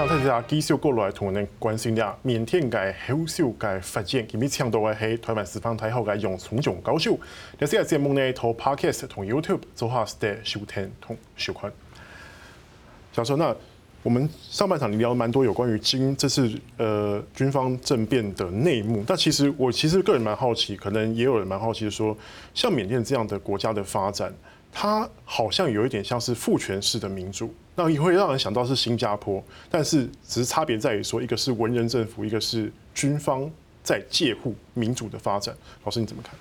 刚才大家继续过来同我们关心下缅甸嘅后续嘅发展，今日请到嘅系台湾司法太后嘅杨崇忠教授。呢次嘅节目呢，同 Podcast 同 YouTube 做下嘅收听同收看。教授，那我们上半场你聊蛮多有关于军这次呃军方政变的内幕，但其实我其实个人蛮好奇，可能也有人蛮好奇的说，像缅甸这样的国家的发展，它好像有一点像是父权式的民主。那也会让人想到是新加坡，但是只是差别在于说，一个是文人政府，一个是军方在介护民主的发展。老师你怎么看？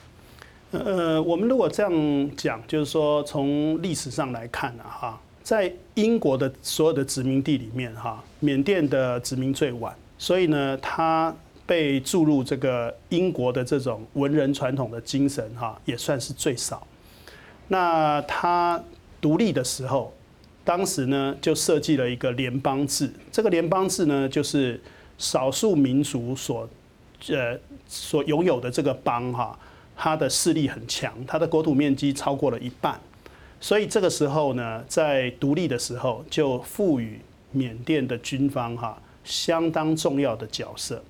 呃，我们如果这样讲，就是说从历史上来看呢，哈，在英国的所有的殖民地里面，哈，缅甸的殖民最晚，所以呢，它被注入这个英国的这种文人传统的精神，哈，也算是最少。那它独立的时候。当时呢，就设计了一个联邦制。这个联邦制呢，就是少数民族所呃所拥有的这个邦哈，它的势力很强，它的国土面积超过了一半。所以这个时候呢，在独立的时候，就赋予缅甸的军方哈相当重要的角色。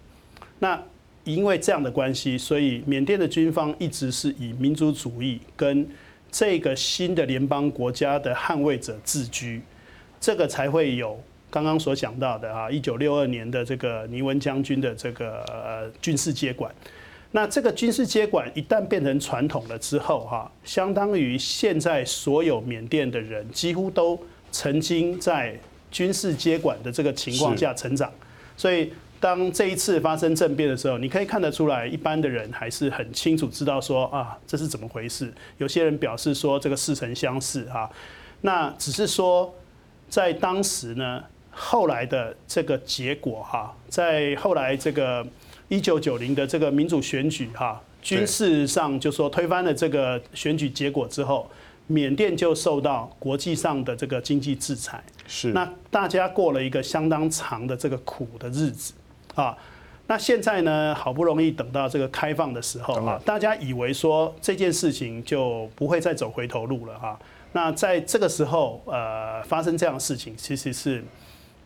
那因为这样的关系，所以缅甸的军方一直是以民族主义跟这个新的联邦国家的捍卫者自居，这个才会有刚刚所讲到的啊，一九六二年的这个尼文将军的这个呃军事接管。那这个军事接管一旦变成传统了之后，哈，相当于现在所有缅甸的人几乎都曾经在军事接管的这个情况下成长，所以。当这一次发生政变的时候，你可以看得出来，一般的人还是很清楚知道说啊，这是怎么回事。有些人表示说这个似曾相识哈，那只是说在当时呢，后来的这个结果哈，在后来这个一九九零的这个民主选举哈，军事上就说推翻了这个选举结果之后，缅甸就受到国际上的这个经济制裁，是那大家过了一个相当长的这个苦的日子。啊，那现在呢，好不容易等到这个开放的时候啊，大家以为说这件事情就不会再走回头路了哈。那在这个时候，呃，发生这样的事情，其实是。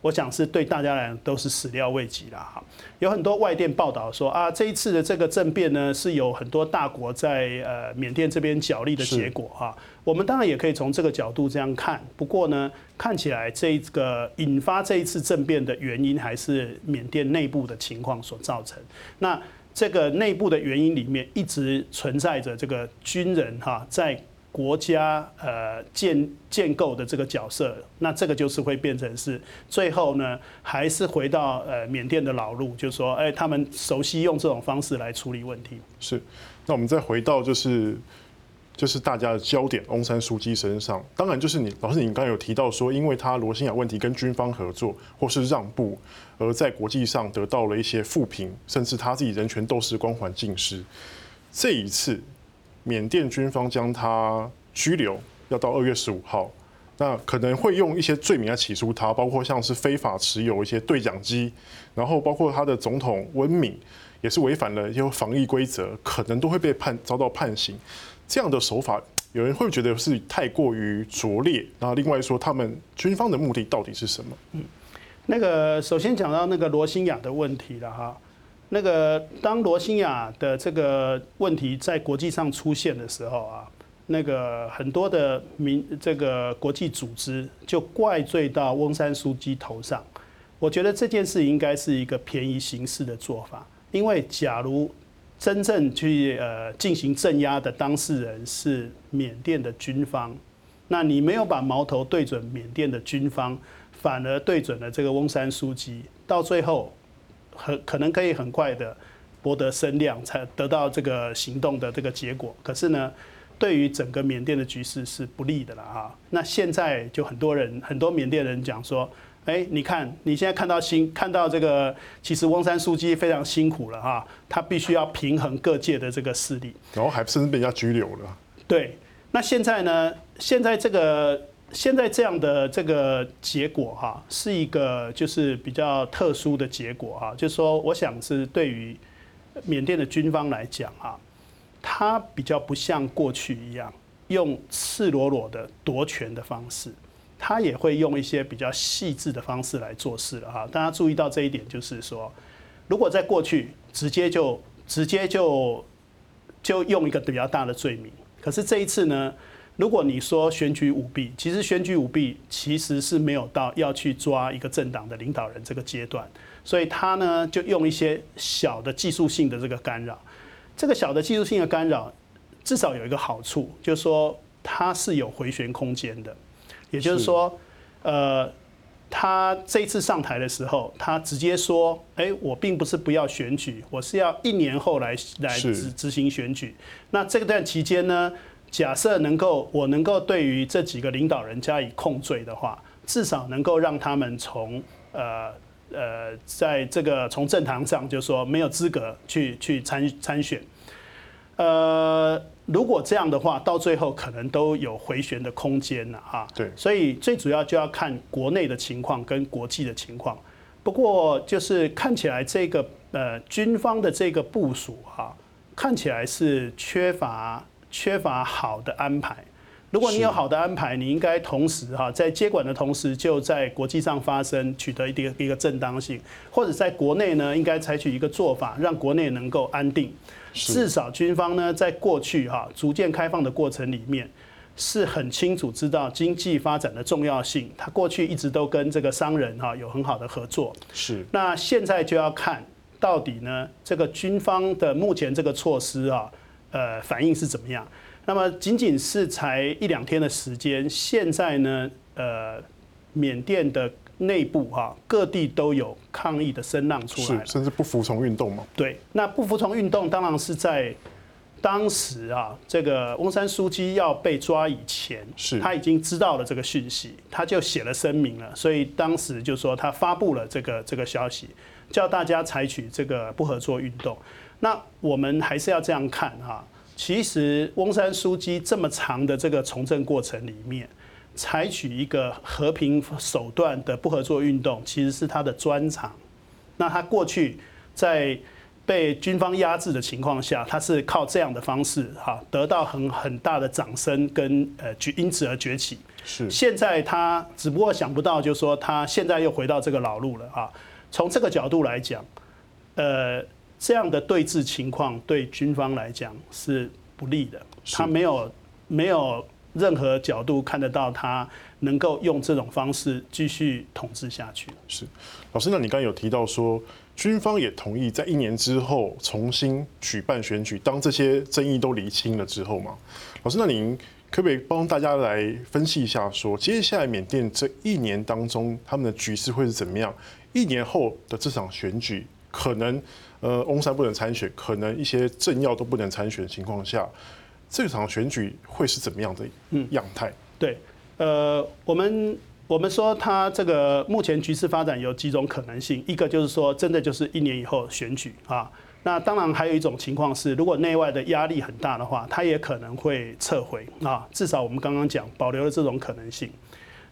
我想是对大家来讲都是始料未及了哈。有很多外电报道说啊，这一次的这个政变呢，是有很多大国在呃缅甸这边角力的结果哈。我们当然也可以从这个角度这样看，不过呢，看起来这个引发这一次政变的原因还是缅甸内部的情况所造成。那这个内部的原因里面一直存在着这个军人哈在。国家呃建建构的这个角色，那这个就是会变成是最后呢，还是回到呃缅甸的老路，就是说，哎，他们熟悉用这种方式来处理问题。是，那我们再回到就是就是大家的焦点，翁山书记身上。当然，就是你老师，你刚刚有提到说，因为他罗兴亚问题跟军方合作或是让步，而在国际上得到了一些负评，甚至他自己人权斗士光环尽失。这一次。缅甸军方将他拘留，要到二月十五号，那可能会用一些罪名来起诉他，包括像是非法持有一些对讲机，然后包括他的总统温敏也是违反了一些防疫规则，可能都会被判遭到判刑。这样的手法，有人会觉得是太过于拙劣。然后另外说，他们军方的目的到底是什么？嗯，那个首先讲到那个罗兴亚的问题了哈。那个当罗兴亚的这个问题在国际上出现的时候啊，那个很多的民这个国际组织就怪罪到翁山书记头上。我觉得这件事应该是一个便宜行事的做法，因为假如真正去呃进行镇压的当事人是缅甸的军方，那你没有把矛头对准缅甸的军方，反而对准了这个翁山书记，到最后。很可能可以很快的博得声量，才得到这个行动的这个结果。可是呢，对于整个缅甸的局势是不利的了哈。那现在就很多人，很多缅甸人讲说，哎，你看你现在看到新看到这个，其实翁山书记非常辛苦了哈，他必须要平衡各界的这个势力，然后还甚至被人家拘留了。对，那现在呢？现在这个。现在这样的这个结果哈，是一个就是比较特殊的结果哈，就是说，我想是对于缅甸的军方来讲哈，他比较不像过去一样用赤裸裸的夺权的方式，他也会用一些比较细致的方式来做事了哈。大家注意到这一点，就是说，如果在过去直接就直接就就用一个比较大的罪名，可是这一次呢，如果你说选举舞弊，其实选举舞弊其实是没有到要去抓一个政党的领导人这个阶段，所以他呢就用一些小的技术性的这个干扰，这个小的技术性的干扰至少有一个好处，就是说它是有回旋空间的，也就是说，呃，他这一次上台的时候，他直接说，哎，我并不是不要选举，我是要一年后来来执执行选举，那这个段期间呢？假设能够，我能够对于这几个领导人加以控罪的话，至少能够让他们从呃呃，在这个从政坛上，就说没有资格去去参参选。呃，如果这样的话，到最后可能都有回旋的空间了哈。对。所以最主要就要看国内的情况跟国际的情况。不过就是看起来这个呃军方的这个部署哈，看起来是缺乏。缺乏好的安排。如果你有好的安排，你应该同时哈，在接管的同时，就在国际上发生，取得一个一个正当性，或者在国内呢，应该采取一个做法，让国内能够安定。至少军方呢，在过去哈逐渐开放的过程里面，是很清楚知道经济发展的重要性。他过去一直都跟这个商人哈有很好的合作。是。那现在就要看到底呢，这个军方的目前这个措施啊。呃，反应是怎么样？那么仅仅是才一两天的时间，现在呢，呃，缅甸的内部哈、啊，各地都有抗议的声浪出来，甚至不服从运动嘛。对，那不服从运动当然是在当时啊，这个翁山书记要被抓以前，是他已经知道了这个讯息，他就写了声明了，所以当时就说他发布了这个这个消息，叫大家采取这个不合作运动。那我们还是要这样看哈，其实翁山书记这么长的这个从政过程里面，采取一个和平手段的不合作运动，其实是他的专长。那他过去在被军方压制的情况下，他是靠这样的方式哈，得到很很大的掌声跟呃举因此而崛起。是。现在他只不过想不到，就是说他现在又回到这个老路了啊。从这个角度来讲，呃。这样的对峙情况对军方来讲是不利的，他没有没有任何角度看得到他能够用这种方式继续统治下去。是，老师，那你刚刚有提到说，军方也同意在一年之后重新举办选举，当这些争议都厘清了之后嘛？老师，那您可不可以帮大家来分析一下，说接下来缅甸这一年当中他们的局势会是怎么样？一年后的这场选举可能？呃，翁山不能参选，可能一些政要都不能参选的情况下，这场选举会是怎么样的样态？对，呃，我们我们说他这个目前局势发展有几种可能性，一个就是说真的就是一年以后选举啊，那当然还有一种情况是，如果内外的压力很大的话，他也可能会撤回啊。至少我们刚刚讲保留了这种可能性。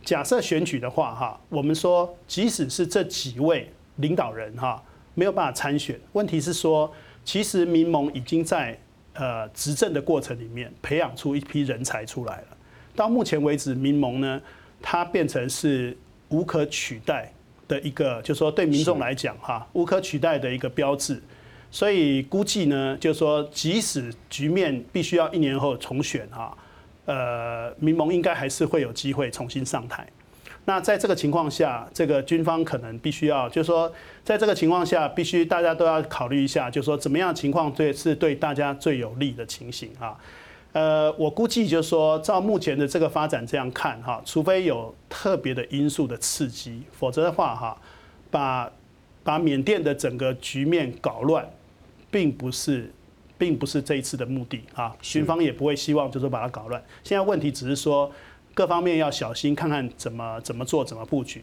假设选举的话，哈，我们说即使是这几位领导人哈。没有办法参选。问题是说，其实民盟已经在呃执政的过程里面培养出一批人才出来了。到目前为止，民盟呢，它变成是无可取代的一个，就是说对民众来讲哈，无可取代的一个标志。所以估计呢，就是说即使局面必须要一年后重选哈，呃，民盟应该还是会有机会重新上台。那在这个情况下，这个军方可能必须要，就是说，在这个情况下，必须大家都要考虑一下，就是说，怎么样情况对是对大家最有利的情形啊？呃，我估计就是说，照目前的这个发展这样看哈，除非有特别的因素的刺激，否则的话哈，把把缅甸的整个局面搞乱，并不是并不是这一次的目的啊，军方也不会希望就是把它搞乱。现在问题只是说。各方面要小心，看看怎么怎么做，怎么布局。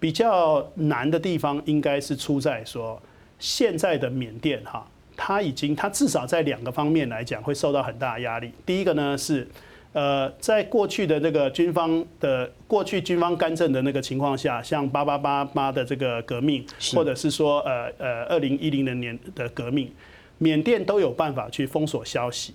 比较难的地方应该是出在说，现在的缅甸哈，它已经它至少在两个方面来讲会受到很大的压力。第一个呢是，呃，在过去的那个军方的过去军方干政的那个情况下，像八八八八的这个革命，或者是说呃呃二零一零年的革命，缅甸都有办法去封锁消息。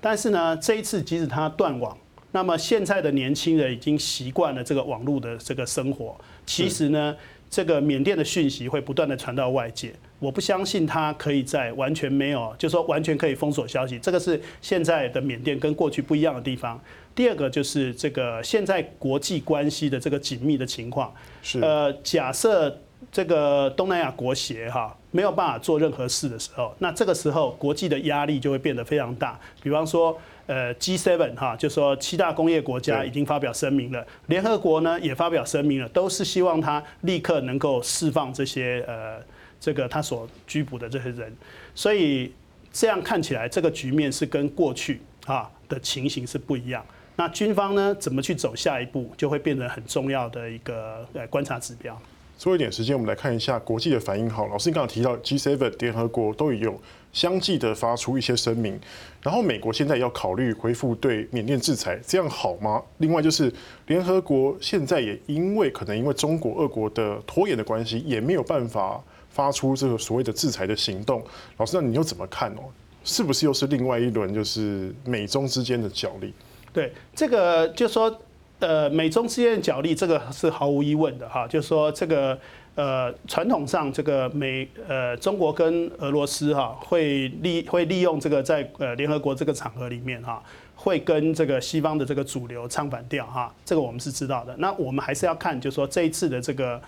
但是呢，这一次即使它断网。那么现在的年轻人已经习惯了这个网络的这个生活，其实呢，这个缅甸的讯息会不断的传到外界。我不相信他可以在完全没有，就是说完全可以封锁消息。这个是现在的缅甸跟过去不一样的地方。第二个就是这个现在国际关系的这个紧密的情况。是。呃，假设这个东南亚国协哈没有办法做任何事的时候，那这个时候国际的压力就会变得非常大。比方说。呃，G7 哈，就说七大工业国家已经发表声明了，联合国呢也发表声明了，都是希望他立刻能够释放这些呃这个他所拘捕的这些人，所以这样看起来这个局面是跟过去啊的情形是不一样。那军方呢怎么去走下一步，就会变成很重要的一个呃观察指标。最后一点时间，我们来看一下国际的反应。好，老师，你刚刚提到 G7 联合国都有相继的发出一些声明，然后美国现在要考虑恢复对缅甸制裁，这样好吗？另外就是联合国现在也因为可能因为中国、俄国的拖延的关系，也没有办法发出这个所谓的制裁的行动。老师，那你又怎么看哦？是不是又是另外一轮就是美中之间的角力？对，这个就说。呃，美中之间的角力，这个是毫无疑问的哈。就是说，这个呃，传统上这个美呃中国跟俄罗斯哈会利会利用这个在呃联合国这个场合里面哈，会跟这个西方的这个主流唱反调哈。这个我们是知道的。那我们还是要看，就是说这一次的这个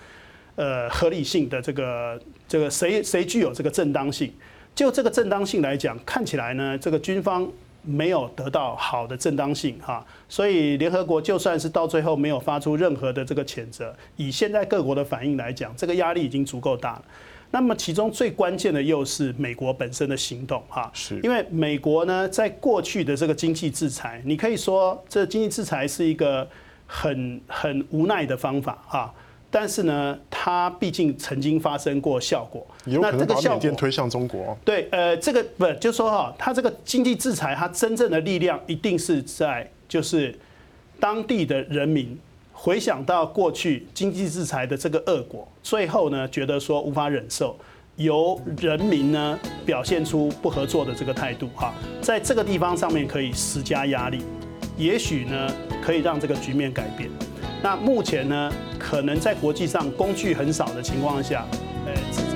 呃合理性的这个这个谁谁具有这个正当性？就这个正当性来讲，看起来呢，这个军方。没有得到好的正当性哈，所以联合国就算是到最后没有发出任何的这个谴责，以现在各国的反应来讲，这个压力已经足够大了。那么其中最关键的又是美国本身的行动哈，是因为美国呢，在过去的这个经济制裁，你可以说这经济制裁是一个很很无奈的方法哈。但是呢，它毕竟曾经发生过效果，那这个效果推向中国。对，呃，这个不就说哈，它这个经济制裁，它真正的力量一定是在就是当地的人民回想到过去经济制裁的这个恶果，最后呢觉得说无法忍受，由人民呢表现出不合作的这个态度哈，在这个地方上面可以施加压力，也许呢可以让这个局面改变。那目前呢，可能在国际上工具很少的情况下，呃。